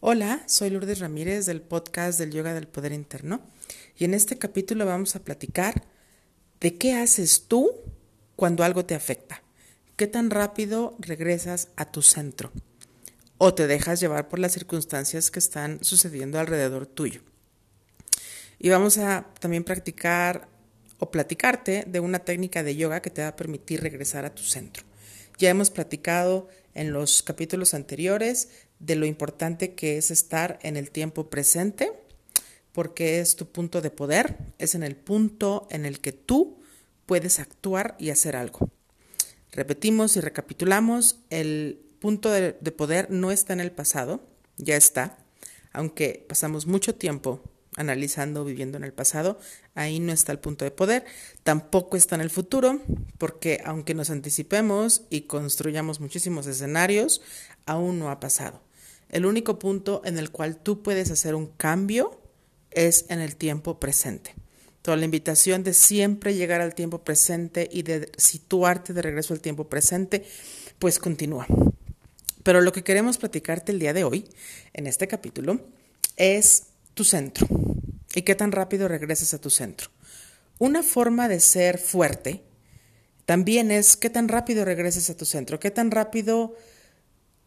Hola, soy Lourdes Ramírez del podcast del Yoga del Poder Interno y en este capítulo vamos a platicar de qué haces tú cuando algo te afecta. ¿Qué tan rápido regresas a tu centro? ¿O te dejas llevar por las circunstancias que están sucediendo alrededor tuyo? Y vamos a también practicar o platicarte de una técnica de yoga que te va a permitir regresar a tu centro. Ya hemos platicado en los capítulos anteriores de lo importante que es estar en el tiempo presente, porque es tu punto de poder, es en el punto en el que tú puedes actuar y hacer algo. Repetimos y recapitulamos, el punto de, poder no está en el pasado, ya está, aunque pasamos mucho tiempo analizando, viviendo en el pasado, ahí no está el punto de poder, tampoco está en el futuro, porque aunque nos anticipemos y construyamos muchísimos escenarios, aún no ha pasado. El único punto en el cual tú puedes hacer un cambio es en el tiempo presente. Toda la invitación de siempre llegar al tiempo presente y de situarte de regreso al tiempo presente, pues continúa. Pero lo que queremos platicarte el día de hoy, en este capítulo, es tu centro y qué tan rápido regresas a tu centro. Una forma de ser fuerte también es qué tan rápido regresas a tu centro, qué tan rápido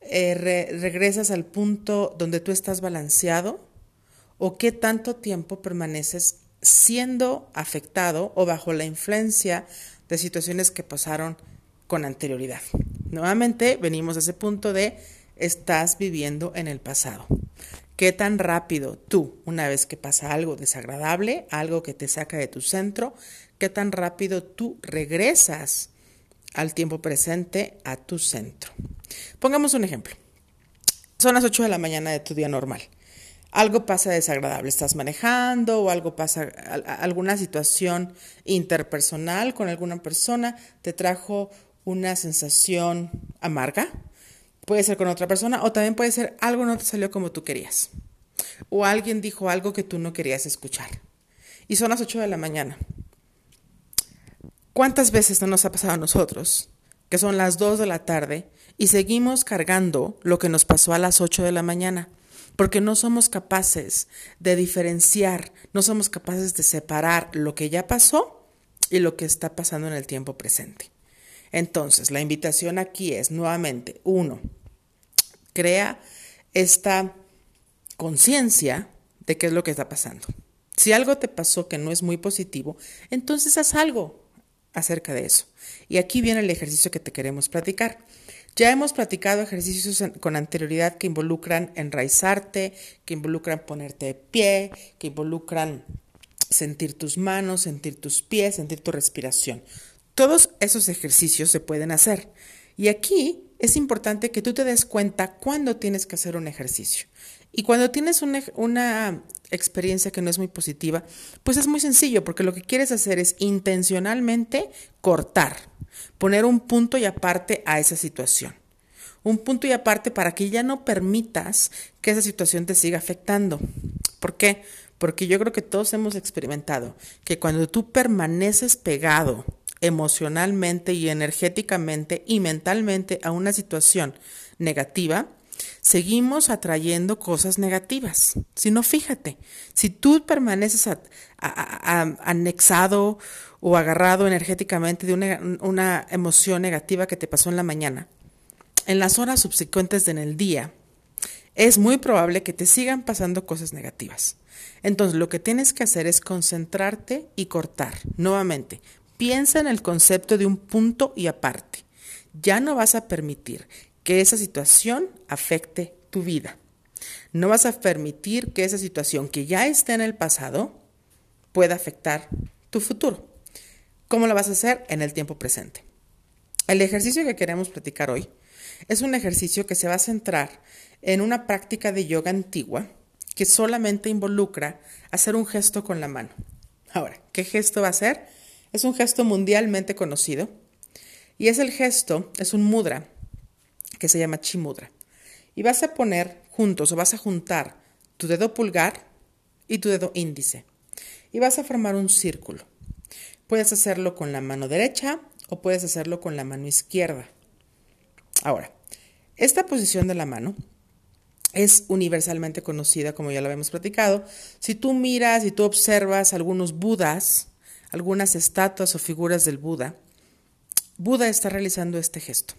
eh, regresas al punto donde tú estás balanceado o qué tanto tiempo permaneces siendo afectado o bajo la influencia de situaciones que pasaron con anterioridad. Nuevamente venimos a ese punto de estás viviendo en el pasado. ¿Qué tan rápido tú, una vez que pasa algo desagradable, algo que te saca de tu centro, qué tan rápido tú regresas al tiempo presente, a tu centro? Pongamos un ejemplo. Son las 8 de la mañana de tu día normal. Algo pasa desagradable, estás manejando o algo pasa, alguna situación interpersonal con alguna persona te trajo una sensación amarga, Puede ser con otra persona o también puede ser algo no te salió como tú querías. O alguien dijo algo que tú no querías escuchar. Y son las 8 de la mañana. ¿Cuántas veces no nos ha pasado a nosotros que son las 2 de la tarde y seguimos cargando lo que nos pasó a las 8 de la mañana? Porque no somos capaces de diferenciar, no somos capaces de separar lo que ya pasó y lo que está pasando en el tiempo presente. Entonces, la invitación aquí es nuevamente, uno, crea esta conciencia de qué es lo que está pasando. Si algo te pasó que no es muy positivo, entonces haz algo acerca de eso. Y aquí viene el ejercicio que te queremos platicar. Ya hemos platicado ejercicios con anterioridad que involucran enraizarte, que involucran ponerte de pie, que involucran sentir tus manos, sentir tus pies, sentir tu respiración. Todos esos ejercicios se pueden hacer. Y aquí es importante que tú te des cuenta cuándo tienes que hacer un ejercicio. Y cuando tienes una, una, experiencia que no es muy positiva, pues es muy sencillo, porque lo que quieres hacer es intencionalmente cortar, poner un punto y aparte a esa situación. Un punto y aparte para que ya no permitas que esa situación te siga afectando. ¿Por qué? Porque yo creo que todos hemos experimentado que cuando tú permaneces pegado emocionalmente y energéticamente y mentalmente a una situación negativa, seguimos atrayendo cosas negativas. Si no, fíjate, si tú permaneces anexado o agarrado energéticamente de una, una, emoción negativa que te pasó en la mañana, en las horas subsecuentes en el día, es muy probable que te sigan pasando cosas negativas. Entonces, lo que tienes que hacer es concentrarte y cortar. Nuevamente, Piensa en el concepto de un punto y aparte. Ya no vas a permitir que esa situación afecte tu vida. No vas a permitir que esa situación que ya está en el pasado pueda afectar tu futuro. ¿Cómo lo vas a hacer? En el tiempo presente. El ejercicio que queremos platicar hoy es un ejercicio que se va a centrar en una práctica de yoga antigua que solamente involucra hacer un gesto con la mano. Ahora, ¿qué gesto va a ser? Es un gesto mundialmente conocido y es el gesto, es un mudra que se llama chimudra. Y vas a poner juntos o vas a juntar tu dedo pulgar y tu dedo índice y vas a formar un círculo. Puedes hacerlo con la mano derecha o puedes hacerlo con la mano izquierda. Ahora, esta posición de la mano es universalmente conocida, como ya lo habíamos platicado. Si tú miras y tú observas algunos budas, algunas estatuas o figuras del Buda, Buda está realizando este gesto.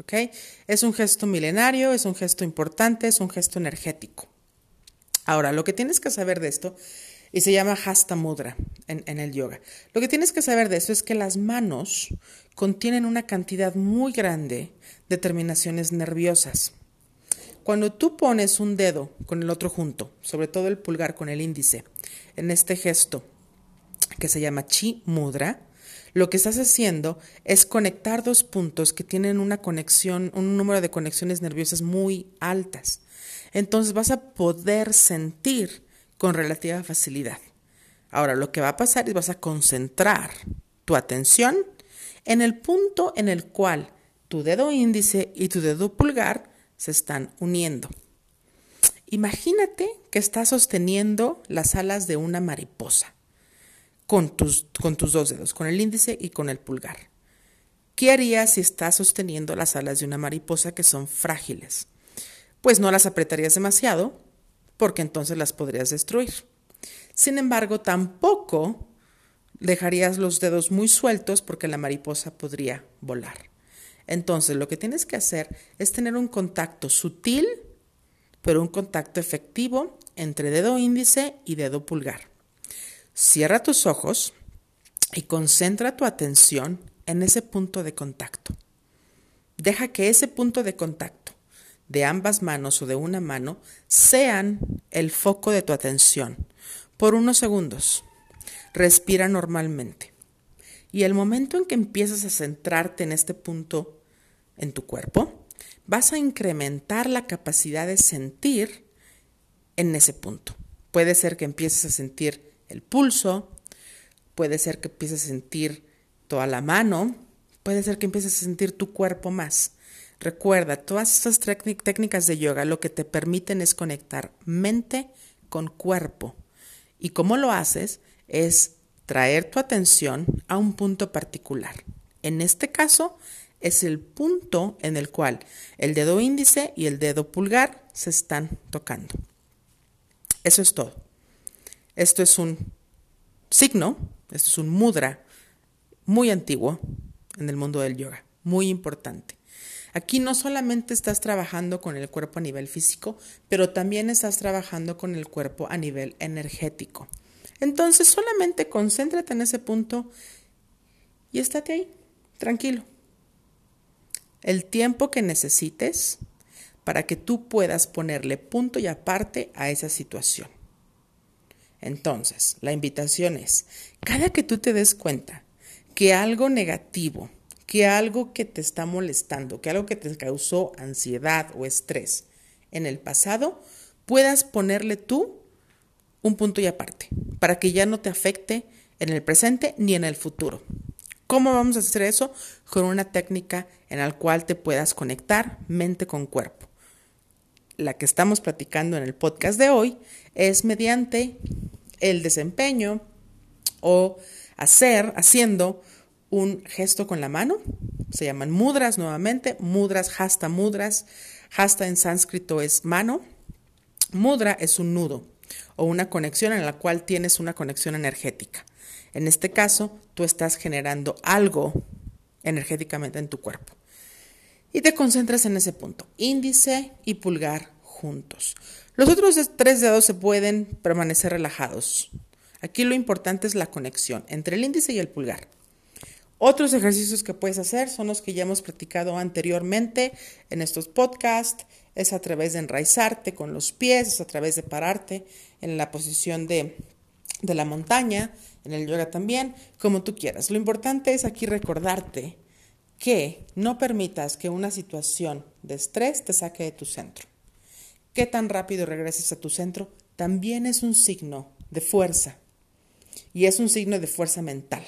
¿Ok? Es un gesto milenario, es un gesto importante, es un gesto energético. Ahora, lo que tienes que saber de esto, y se llama Hasta Mudra en, en el yoga, lo que tienes que saber de esto es que las manos contienen una cantidad muy grande de terminaciones nerviosas. Cuando tú pones un dedo con el otro junto, sobre todo el pulgar con el índice, en este gesto que se llama Chi Mudra, lo que estás haciendo es conectar dos puntos que tienen una conexión, un número de conexiones nerviosas muy altas. Entonces vas a poder sentir con relativa facilidad. Ahora, lo que va a pasar es vas a concentrar tu atención en el punto en el cual tu dedo índice y tu dedo pulgar se están uniendo. Imagínate que estás sosteniendo las alas de una mariposa con tus, dos dedos, con el índice y con el pulgar. ¿Qué harías si estás sosteniendo las alas de una mariposa que son frágiles? Pues no las apretarías demasiado, porque entonces las podrías destruir. Sin embargo, tampoco dejarías los dedos muy sueltos porque la mariposa podría volar. Entonces, lo que tienes que hacer es tener un contacto sutil, pero un contacto efectivo entre dedo índice y dedo pulgar. Cierra tus ojos y concentra tu atención en ese punto de contacto. Deja que ese punto de contacto de ambas manos o de una mano sean el foco de tu atención por unos segundos. Respira normalmente. Y el momento en que empiezas a centrarte en este punto en tu cuerpo, vas a incrementar la capacidad de sentir en ese punto. Puede ser que empieces a sentir el pulso, puede ser que empieces a sentir toda la mano, puede ser que empieces a sentir tu cuerpo más. Recuerda, todas estas técnicas de yoga lo que te permiten es conectar mente con cuerpo. Y cómo lo haces es traer tu atención a un punto particular. En este caso, es el punto en el cual el dedo índice y el dedo pulgar se están tocando. Eso es todo. Esto es un signo, esto es un mudra muy antiguo en el mundo del yoga, muy importante. Aquí no solamente estás trabajando con el cuerpo a nivel físico, pero también estás trabajando con el cuerpo a nivel energético. Entonces solamente concéntrate en ese punto y estate ahí, tranquilo el tiempo que necesites para que tú puedas ponerle punto y aparte a esa situación. Entonces, la invitación es, cada que tú te des cuenta que algo negativo, que algo que te está molestando, que algo que te causó ansiedad o estrés en el pasado, puedas ponerle tú un punto y aparte, para que ya no te afecte en el presente ni en el futuro. ¿Cómo vamos a hacer eso? Con una técnica en la cual te puedas conectar mente con cuerpo. La que estamos platicando en el podcast de hoy es mediante el desempeño o hacer, haciendo un gesto con la mano. Se llaman mudras nuevamente, mudras, hasta mudras. Hasta en sánscrito es mano. Mudra es un nudo o una conexión en la cual tienes una conexión energética. En este caso, tú estás generando algo energéticamente en tu cuerpo. Y te concentras en ese punto, índice y pulgar juntos. Los otros tres dedos se pueden permanecer relajados. Aquí lo importante es la conexión entre el índice y el pulgar. Otros ejercicios que puedes hacer son los que ya hemos practicado anteriormente en estos podcasts. Es a través de enraizarte con los pies, es a través de pararte en la posición de, de la montaña, en el yoga también, como tú quieras. Lo importante es aquí recordarte que no permitas que una situación de estrés te saque de tu centro. Qué tan rápido regreses a tu centro también es un signo de fuerza y es un signo de fuerza mental.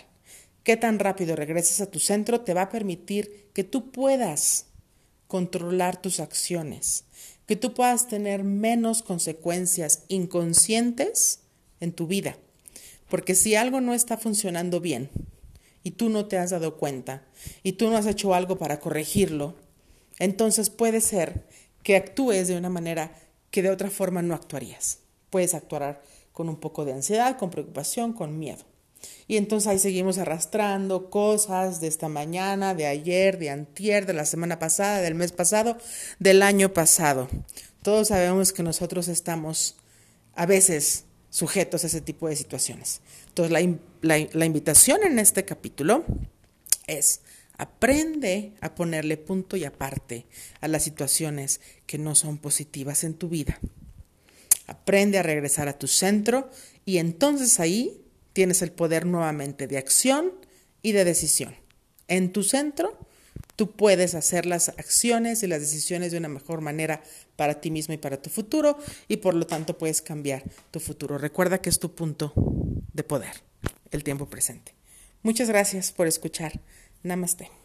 Qué tan rápido regreses a tu centro te va a permitir que tú puedas controlar tus acciones, que tú puedas tener menos consecuencias inconscientes en tu vida. Porque si algo no está funcionando bien y tú no te has dado cuenta y tú no has hecho algo para corregirlo, entonces puede ser que actúes de una manera que de otra forma no actuarías. Puedes actuar con un poco de ansiedad, con preocupación, con miedo. Y entonces ahí seguimos arrastrando cosas de esta mañana, de ayer, de antier, de la semana pasada, del mes pasado, del año pasado. Todos sabemos que nosotros estamos a veces sujetos a ese tipo de situaciones. Entonces la, la invitación en este capítulo es aprende a ponerle punto y aparte a las situaciones que no son positivas en tu vida. Aprende a regresar a tu centro y entonces ahí tienes el poder nuevamente de acción y de decisión. En tu centro, tú puedes hacer las acciones y las decisiones de una mejor manera para ti mismo y para tu futuro y por lo tanto puedes cambiar tu futuro. Recuerda que es tu punto de poder, el tiempo presente. Muchas gracias por escuchar. Namaste.